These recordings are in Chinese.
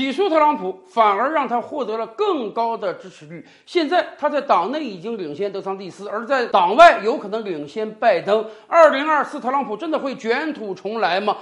起诉特朗普反而让他获得了更高的支持率。现在他在党内已经领先德桑蒂斯，而在党外有可能领先拜登。二零二四特朗普真的会卷土重来吗？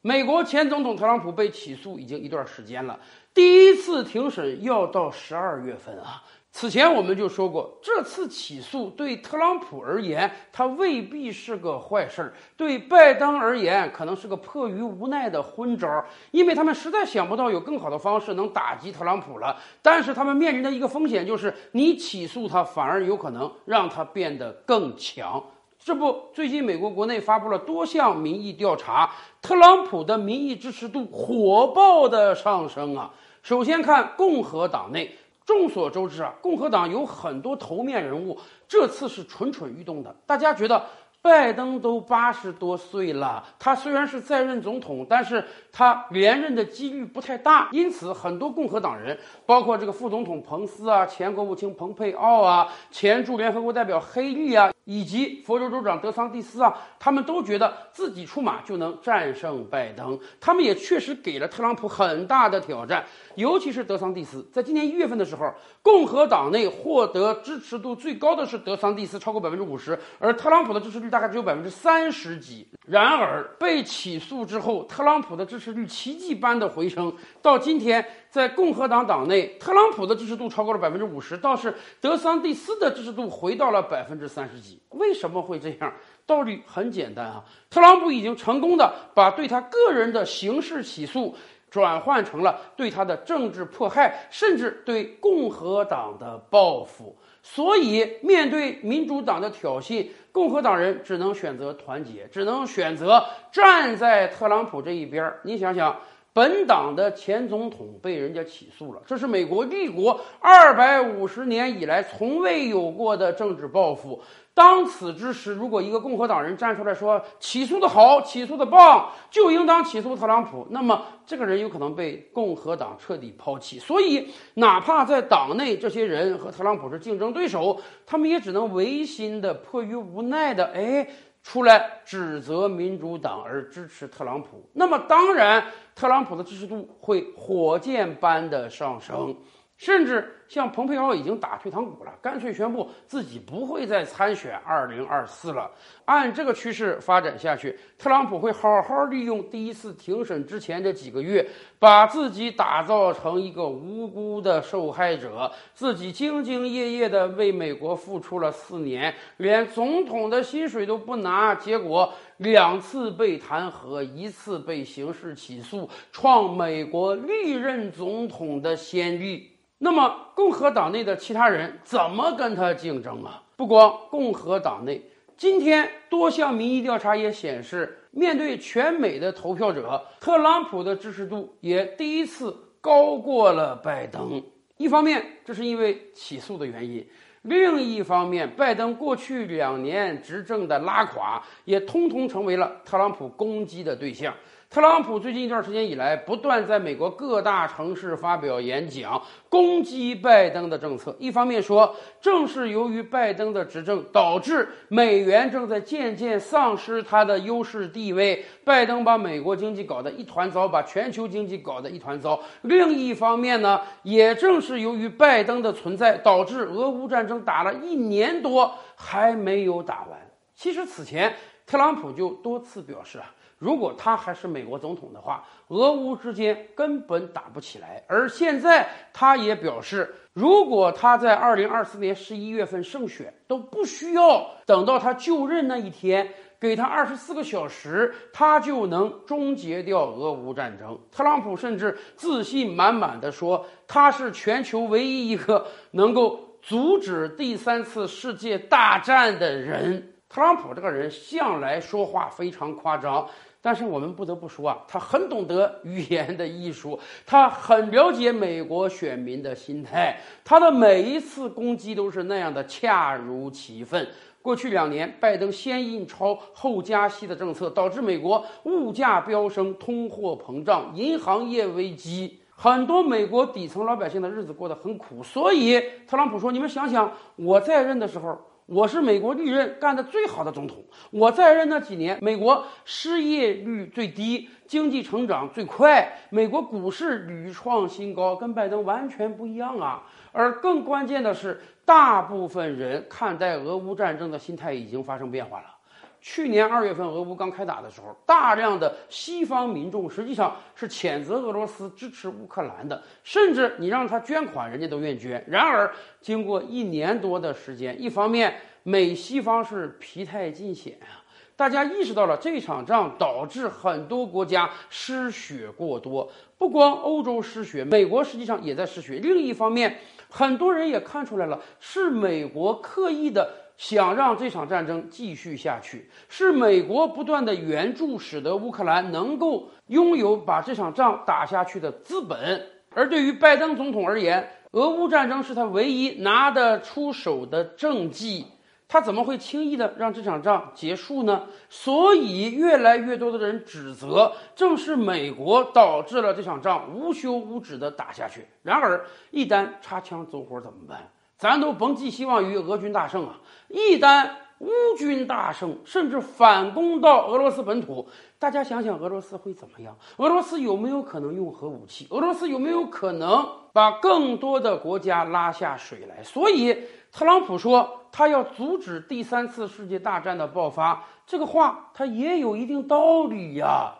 美国前总统特朗普被起诉已经一段时间了，第一次庭审要到十二月份啊。此前我们就说过，这次起诉对特朗普而言，他未必是个坏事儿；对拜登而言，可能是个迫于无奈的昏招，因为他们实在想不到有更好的方式能打击特朗普了。但是他们面临的一个风险就是，你起诉他，反而有可能让他变得更强。这不，最近美国国内发布了多项民意调查，特朗普的民意支持度火爆的上升啊。首先看共和党内。众所周知啊，共和党有很多头面人物，这次是蠢蠢欲动的。大家觉得拜登都八十多岁了，他虽然是在任总统，但是他连任的几率不太大。因此，很多共和党人，包括这个副总统彭斯啊、前国务卿蓬佩奥啊、前驻联合国代表黑利啊。以及佛州州长德桑蒂斯啊，他们都觉得自己出马就能战胜拜登，他们也确实给了特朗普很大的挑战。尤其是德桑蒂斯，在今年一月份的时候，共和党内获得支持度最高的是德桑蒂斯，超过百分之五十，而特朗普的支持率大概只有百分之三十几。然而被起诉之后，特朗普的支持率奇迹般的回升，到今天。在共和党党内，特朗普的支持度超过了百分之五十，倒是德桑蒂斯的支持度回到了百分之三十几。为什么会这样？道理很简单啊，特朗普已经成功的把对他个人的刑事起诉转换成了对他的政治迫害，甚至对共和党的报复。所以，面对民主党的挑衅，共和党人只能选择团结，只能选择站在特朗普这一边儿。你想想。本党的前总统被人家起诉了，这是美国立国二百五十年以来从未有过的政治报复。当此之时，如果一个共和党人站出来说起诉的好，起诉的棒，就应当起诉特朗普，那么这个人有可能被共和党彻底抛弃。所以，哪怕在党内这些人和特朗普是竞争对手，他们也只能违心的、迫于无奈的，哎。出来指责民主党而支持特朗普，那么当然，特朗普的支持度会火箭般的上升。甚至像蓬佩奥已经打退堂鼓了，干脆宣布自己不会再参选二零二四了。按这个趋势发展下去，特朗普会好好利用第一次庭审之前这几个月，把自己打造成一个无辜的受害者。自己兢兢业业地为美国付出了四年，连总统的薪水都不拿，结果两次被弹劾，一次被刑事起诉，创美国历任总统的先例。那么，共和党内的其他人怎么跟他竞争啊？不光共和党内，今天多项民意调查也显示，面对全美的投票者，特朗普的支持度也第一次高过了拜登。一方面，这是因为起诉的原因；另一方面，拜登过去两年执政的拉垮，也通通成为了特朗普攻击的对象。特朗普最近一段时间以来，不断在美国各大城市发表演讲，攻击拜登的政策。一方面说，正是由于拜登的执政，导致美元正在渐渐丧失它的优势地位，拜登把美国经济搞得一团糟，把全球经济搞得一团糟。另一方面呢，也正是由于拜登的存在，导致俄乌战争打了一年多还没有打完。其实此前，特朗普就多次表示啊。如果他还是美国总统的话，俄乌之间根本打不起来。而现在，他也表示，如果他在二零二四年十一月份胜选，都不需要等到他就任那一天，给他二十四个小时，他就能终结掉俄乌战争。特朗普甚至自信满满的说，他是全球唯一一个能够阻止第三次世界大战的人。特朗普这个人向来说话非常夸张。但是我们不得不说啊，他很懂得语言的艺术，他很了解美国选民的心态，他的每一次攻击都是那样的恰如其分。过去两年，拜登先印钞后加息的政策，导致美国物价飙升、通货膨胀、银行业危机，很多美国底层老百姓的日子过得很苦。所以，特朗普说：“你们想想，我在任的时候。”我是美国历任干的最好的总统。我在任那几年，美国失业率最低，经济成长最快，美国股市屡创新高，跟拜登完全不一样啊。而更关键的是，大部分人看待俄乌战争的心态已经发生变化了。去年二月份，俄乌刚开打的时候，大量的西方民众实际上是谴责俄罗斯支持乌克兰的，甚至你让他捐款，人家都愿捐。然而，经过一年多的时间，一方面美西方是疲态尽显啊，大家意识到了这场仗导致很多国家失血过多，不光欧洲失血，美国实际上也在失血。另一方面，很多人也看出来了，是美国刻意的。想让这场战争继续下去，是美国不断的援助，使得乌克兰能够拥有把这场仗打下去的资本。而对于拜登总统而言，俄乌战争是他唯一拿得出手的政绩，他怎么会轻易的让这场仗结束呢？所以，越来越多的人指责，正是美国导致了这场仗无休无止的打下去。然而，一旦擦枪走火怎么办？咱都甭寄希望于俄军大胜啊！一旦乌军大胜，甚至反攻到俄罗斯本土，大家想想，俄罗斯会怎么样？俄罗斯有没有可能用核武器？俄罗斯有没有可能把更多的国家拉下水来？所以，特朗普说他要阻止第三次世界大战的爆发，这个话他也有一定道理呀。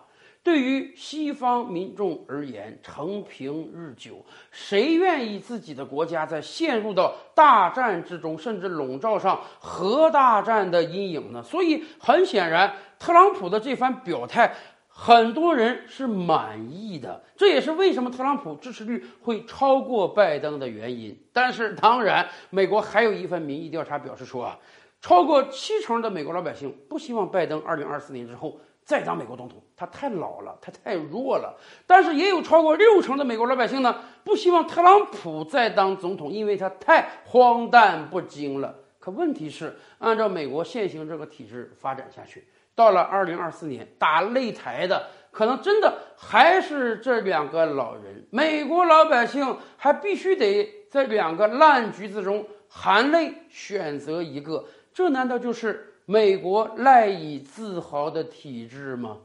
对于西方民众而言，承平日久，谁愿意自己的国家在陷入到大战之中，甚至笼罩上核大战的阴影呢？所以，很显然，特朗普的这番表态，很多人是满意的。这也是为什么特朗普支持率会超过拜登的原因。但是，当然，美国还有一份民意调查表示说啊，超过七成的美国老百姓不希望拜登二零二四年之后。再当美国总统，他太老了，他太弱了。但是也有超过六成的美国老百姓呢，不希望特朗普再当总统，因为他太荒诞不经了。可问题是，按照美国现行这个体制发展下去，到了二零二四年打擂台的，可能真的还是这两个老人。美国老百姓还必须得在两个烂橘子中含泪选择一个，这难道就是？美国赖以自豪的体制吗？